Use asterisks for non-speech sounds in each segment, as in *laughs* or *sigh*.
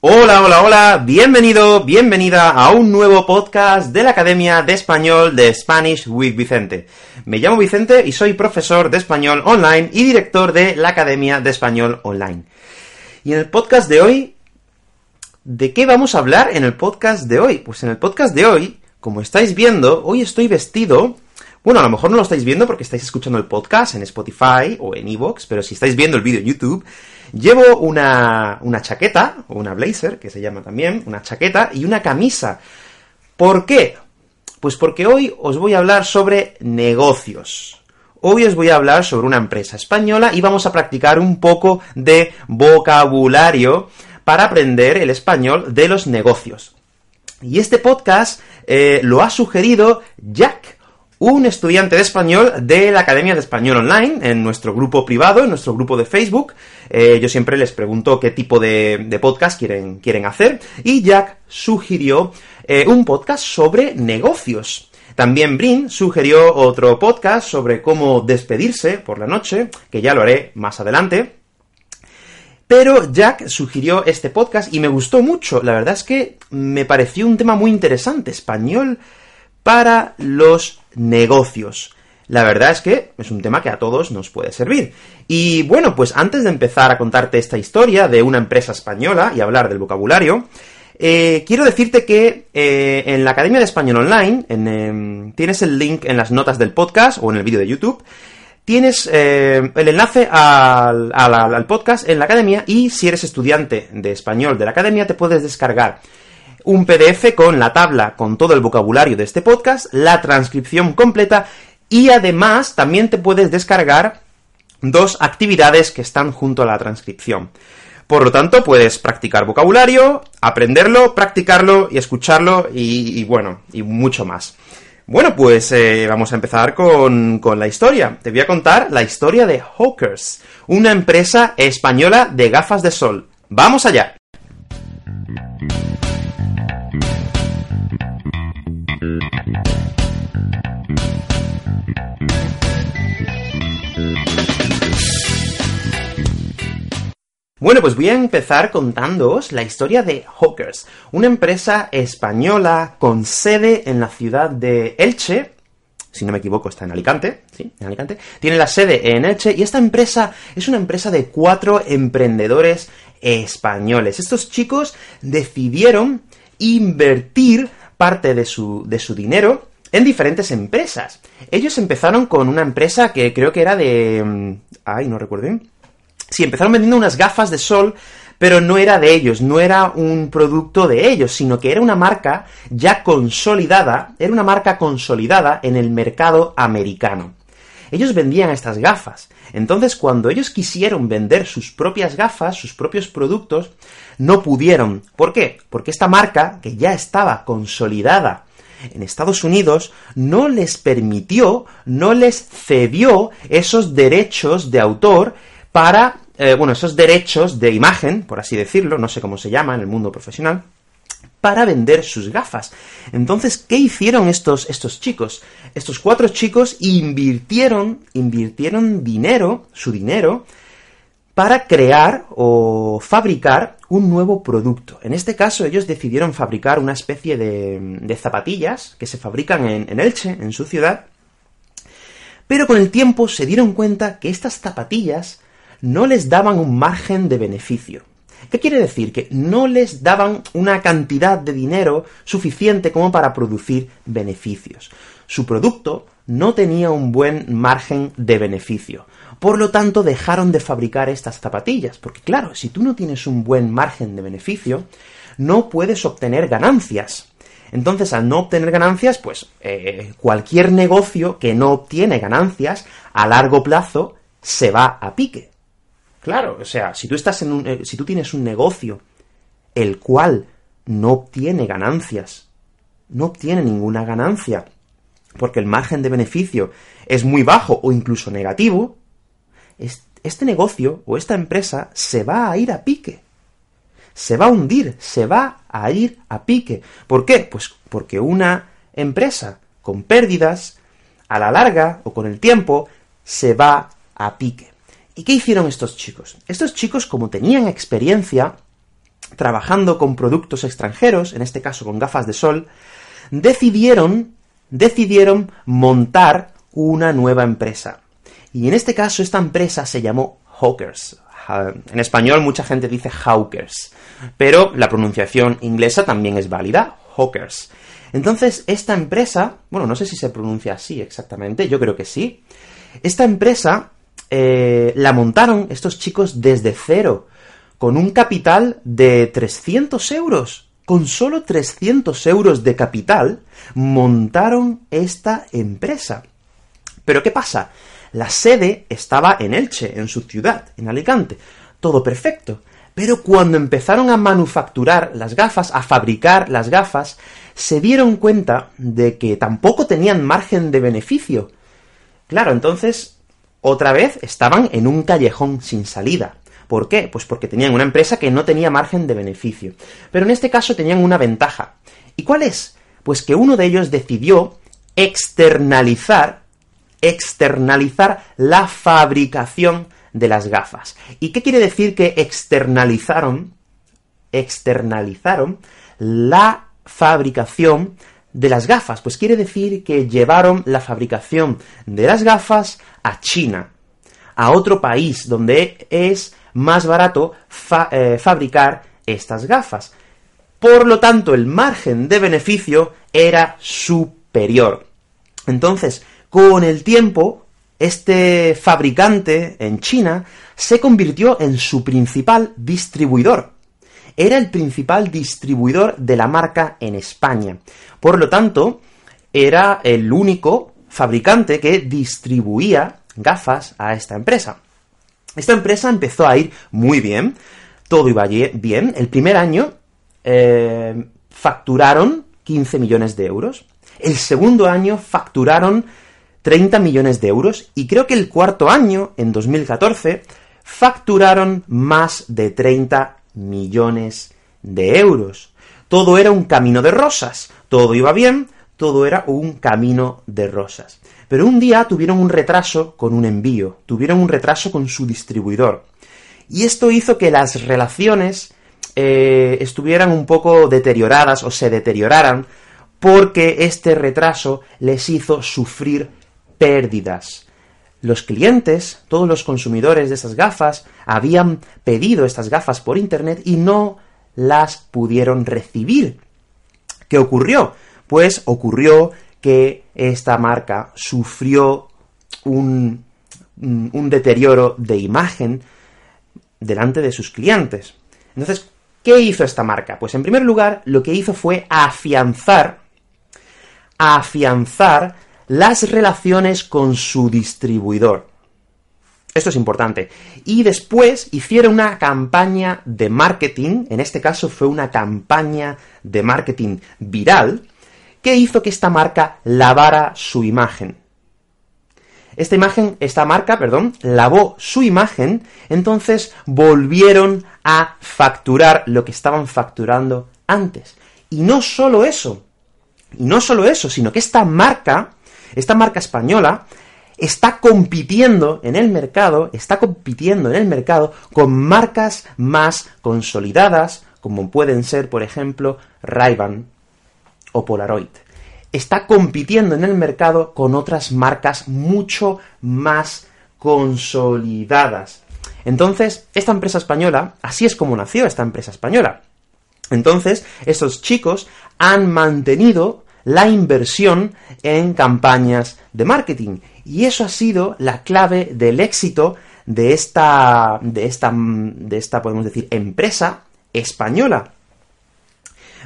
Hola, hola, hola, bienvenido, bienvenida a un nuevo podcast de la Academia de Español de Spanish with Vicente. Me llamo Vicente y soy profesor de español online y director de la Academia de Español Online. Y en el podcast de hoy, ¿de qué vamos a hablar en el podcast de hoy? Pues en el podcast de hoy, como estáis viendo, hoy estoy vestido bueno, a lo mejor no lo estáis viendo porque estáis escuchando el podcast en Spotify o en Evox, pero si estáis viendo el vídeo en YouTube, llevo una, una chaqueta, o una blazer, que se llama también, una chaqueta, y una camisa. ¿Por qué? Pues porque hoy os voy a hablar sobre negocios. Hoy os voy a hablar sobre una empresa española y vamos a practicar un poco de vocabulario para aprender el español de los negocios. Y este podcast eh, lo ha sugerido Jack, un estudiante de español de la Academia de Español Online, en nuestro grupo privado, en nuestro grupo de Facebook. Eh, yo siempre les pregunto qué tipo de, podcast quieren, quieren hacer, y Jack sugirió eh, un podcast sobre negocios. También Brin sugirió otro podcast sobre cómo despedirse por la noche, que ya lo haré más adelante. Pero Jack sugirió este podcast y me gustó mucho. La verdad es que me pareció un tema muy interesante. Español para los negocios. La verdad es que es un tema que a todos nos puede servir. Y bueno, pues antes de empezar a contarte esta historia de una empresa española y hablar del vocabulario, eh, quiero decirte que eh, en la Academia de Español Online, em, tienes el link en las notas del podcast o en el vídeo de YouTube, tienes eh, el enlace al, al podcast en la Academia y si eres estudiante de español de la Academia te puedes descargar un PDF con la tabla con todo el vocabulario de este podcast, la transcripción completa y además también te puedes descargar dos actividades que están junto a la transcripción. Por lo tanto, puedes practicar vocabulario, aprenderlo, practicarlo y escucharlo y, bueno, y mucho más. Bueno, pues eh, vamos a empezar con, con la historia. Te voy a contar la historia de Hawkers, una empresa española de gafas de sol. ¡Vamos allá! Bueno, pues voy a empezar contándoos la historia de Hawkers, una empresa española con sede en la ciudad de Elche, si no me equivoco está en Alicante, sí, en Alicante, tiene la sede en Elche y esta empresa es una empresa de cuatro emprendedores españoles. Estos chicos decidieron invertir parte de su, de su dinero en diferentes empresas. Ellos empezaron con una empresa que creo que era de... Mm, ay, no recuerdo bien Sí, empezaron vendiendo unas gafas de sol, pero no era de ellos, no era un producto de ellos, sino que era una marca ya consolidada, era una marca consolidada en el mercado americano. Ellos vendían estas gafas. Entonces, cuando ellos quisieron vender sus propias gafas, sus propios productos, no pudieron. ¿Por qué? Porque esta marca, que ya estaba consolidada en Estados Unidos, no les permitió, no les cedió esos derechos de autor para eh, bueno, esos derechos de imagen, por así decirlo, no sé cómo se llama en el mundo profesional, para vender sus gafas. Entonces, ¿qué hicieron estos, estos chicos? Estos cuatro chicos invirtieron, invirtieron dinero, su dinero, para crear o fabricar un nuevo producto. En este caso, ellos decidieron fabricar una especie de, de zapatillas que se fabrican en, en Elche, en su ciudad, pero con el tiempo se dieron cuenta que estas zapatillas no les daban un margen de beneficio. ¿Qué quiere decir? Que no les daban una cantidad de dinero suficiente como para producir beneficios. Su producto no tenía un buen margen de beneficio. Por lo tanto, dejaron de fabricar estas zapatillas, porque claro, si tú no tienes un buen margen de beneficio, no puedes obtener ganancias. Entonces, al no obtener ganancias, pues eh, cualquier negocio que no obtiene ganancias a largo plazo se va a pique. Claro, o sea, si tú estás en un, eh, si tú tienes un negocio el cual no obtiene ganancias, no obtiene ninguna ganancia, porque el margen de beneficio es muy bajo o incluso negativo, este negocio o esta empresa se va a ir a pique. Se va a hundir, se va a ir a pique. ¿Por qué? Pues porque una empresa con pérdidas, a la larga o con el tiempo, se va a pique. ¿Y qué hicieron estos chicos? Estos chicos, como tenían experiencia trabajando con productos extranjeros, en este caso con gafas de sol, decidieron, decidieron montar una nueva empresa. Y en este caso esta empresa se llamó Hawkers. En español mucha gente dice Hawkers, pero la pronunciación inglesa también es válida, Hawkers. Entonces, esta empresa, bueno, no sé si se pronuncia así exactamente, yo creo que sí. Esta empresa eh, la montaron estos chicos desde cero, con un capital de 300 euros. Con solo 300 euros de capital, montaron esta empresa. Pero ¿qué pasa? La sede estaba en Elche, en su ciudad, en Alicante. Todo perfecto. Pero cuando empezaron a manufacturar las gafas, a fabricar las gafas, se dieron cuenta de que tampoco tenían margen de beneficio. Claro, entonces, otra vez estaban en un callejón sin salida. ¿Por qué? Pues porque tenían una empresa que no tenía margen de beneficio. Pero en este caso tenían una ventaja. ¿Y cuál es? Pues que uno de ellos decidió externalizar externalizar la fabricación de las gafas. ¿Y qué quiere decir que externalizaron? Externalizaron la fabricación de las gafas. Pues quiere decir que llevaron la fabricación de las gafas a China, a otro país donde es más barato eh, fabricar estas gafas. Por lo tanto, el margen de beneficio era superior. Entonces, con el tiempo, este fabricante en China se convirtió en su principal distribuidor. Era el principal distribuidor de la marca en España. Por lo tanto, era el único fabricante que distribuía gafas a esta empresa. Esta empresa empezó a ir muy bien, todo iba bien. El primer año eh, facturaron 15 millones de euros. El segundo año facturaron 30 millones de euros y creo que el cuarto año, en 2014, facturaron más de 30 millones de euros. Todo era un camino de rosas, todo iba bien, todo era un camino de rosas. Pero un día tuvieron un retraso con un envío, tuvieron un retraso con su distribuidor. Y esto hizo que las relaciones eh, estuvieran un poco deterioradas o se deterioraran porque este retraso les hizo sufrir pérdidas. Los clientes, todos los consumidores de esas gafas, habían pedido estas gafas por Internet y no las pudieron recibir. ¿Qué ocurrió? Pues ocurrió que esta marca sufrió un, un deterioro de imagen delante de sus clientes. Entonces, ¿qué hizo esta marca? Pues en primer lugar, lo que hizo fue afianzar, afianzar las relaciones con su distribuidor. Esto es importante. Y después hicieron una campaña de marketing, en este caso fue una campaña de marketing viral, que hizo que esta marca lavara su imagen. Esta imagen, esta marca, perdón, lavó su imagen, entonces volvieron a facturar lo que estaban facturando antes. Y no solo eso, y no solo eso, sino que esta marca esta marca española está compitiendo en el mercado, está compitiendo en el mercado con marcas más consolidadas, como pueden ser, por ejemplo, ray o Polaroid. Está compitiendo en el mercado con otras marcas mucho más consolidadas. Entonces, esta empresa española, así es como nació esta empresa española. Entonces, estos chicos han mantenido la inversión en campañas de marketing. Y eso ha sido la clave del éxito de esta, de esta, de esta, podemos decir, empresa española.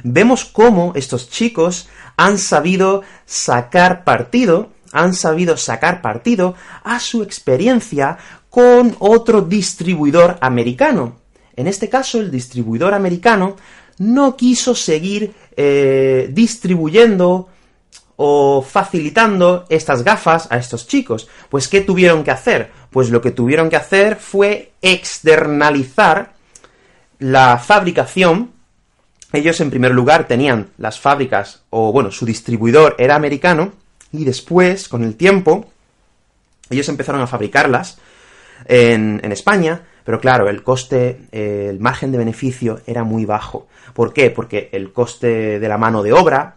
Vemos cómo estos chicos han sabido sacar partido, han sabido sacar partido a su experiencia con otro distribuidor americano. En este caso, el distribuidor americano no quiso seguir eh, distribuyendo o facilitando estas gafas a estos chicos. Pues, ¿qué tuvieron que hacer? Pues lo que tuvieron que hacer fue externalizar la fabricación. Ellos, en primer lugar, tenían las fábricas, o bueno, su distribuidor era americano, y después, con el tiempo, ellos empezaron a fabricarlas en, en España, pero claro, el coste, el margen de beneficio era muy bajo. ¿Por qué? Porque el coste de la mano de obra,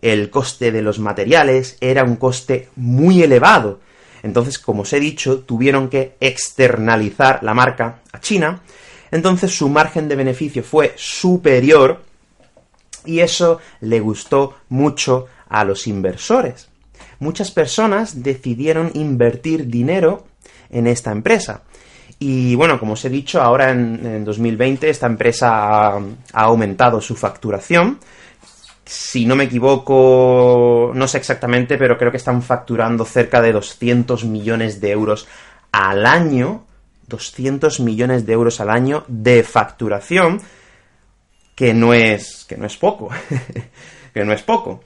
el coste de los materiales era un coste muy elevado. Entonces, como os he dicho, tuvieron que externalizar la marca a China. Entonces su margen de beneficio fue superior y eso le gustó mucho a los inversores. Muchas personas decidieron invertir dinero en esta empresa. Y bueno, como os he dicho, ahora en, 2020 esta empresa ha, ha aumentado su facturación si no me equivoco, no sé exactamente, pero creo que están facturando cerca de 200 millones de euros al año. 200 millones de euros al año de facturación, que no es, que no es poco, *laughs* que no es poco.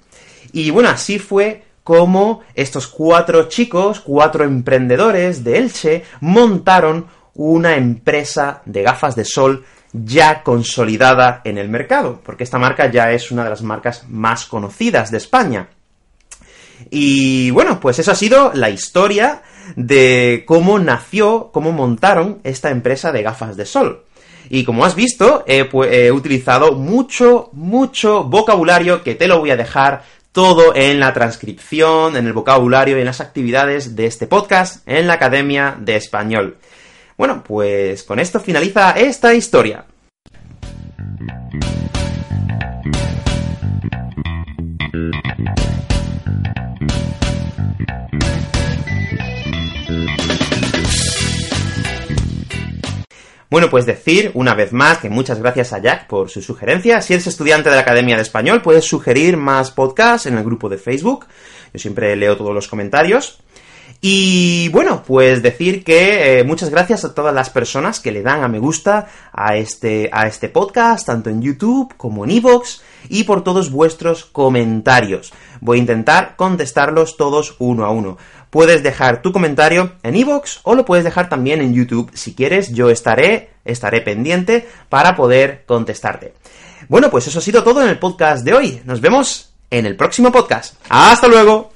Y bueno, así fue como estos cuatro chicos, cuatro emprendedores de Elche, montaron una empresa de gafas de sol ya consolidada en el mercado, porque esta marca ya es una de las marcas más conocidas de España. Y bueno, pues eso ha sido la historia de cómo nació, cómo montaron esta empresa de gafas de sol. Y como has visto, he, utilizado mucho, mucho vocabulario que te lo voy a dejar todo en la transcripción, en el vocabulario y en las actividades de este podcast en la Academia de Español. Bueno, pues con esto finaliza esta historia. Bueno, pues decir una vez más que muchas gracias a Jack por su sugerencia. Si eres estudiante de la Academia de Español, puedes sugerir más podcasts en el grupo de Facebook. Yo siempre leo todos los comentarios. Y bueno, pues decir que eh, muchas gracias a todas las personas que le dan a me gusta a este, a este podcast, tanto en YouTube como en Evox, y por todos vuestros comentarios. Voy a intentar contestarlos todos uno a uno. Puedes dejar tu comentario en Evox o lo puedes dejar también en YouTube. Si quieres, yo estaré, estaré pendiente para poder contestarte. Bueno, pues eso ha sido todo en el podcast de hoy. Nos vemos en el próximo podcast. ¡Hasta luego!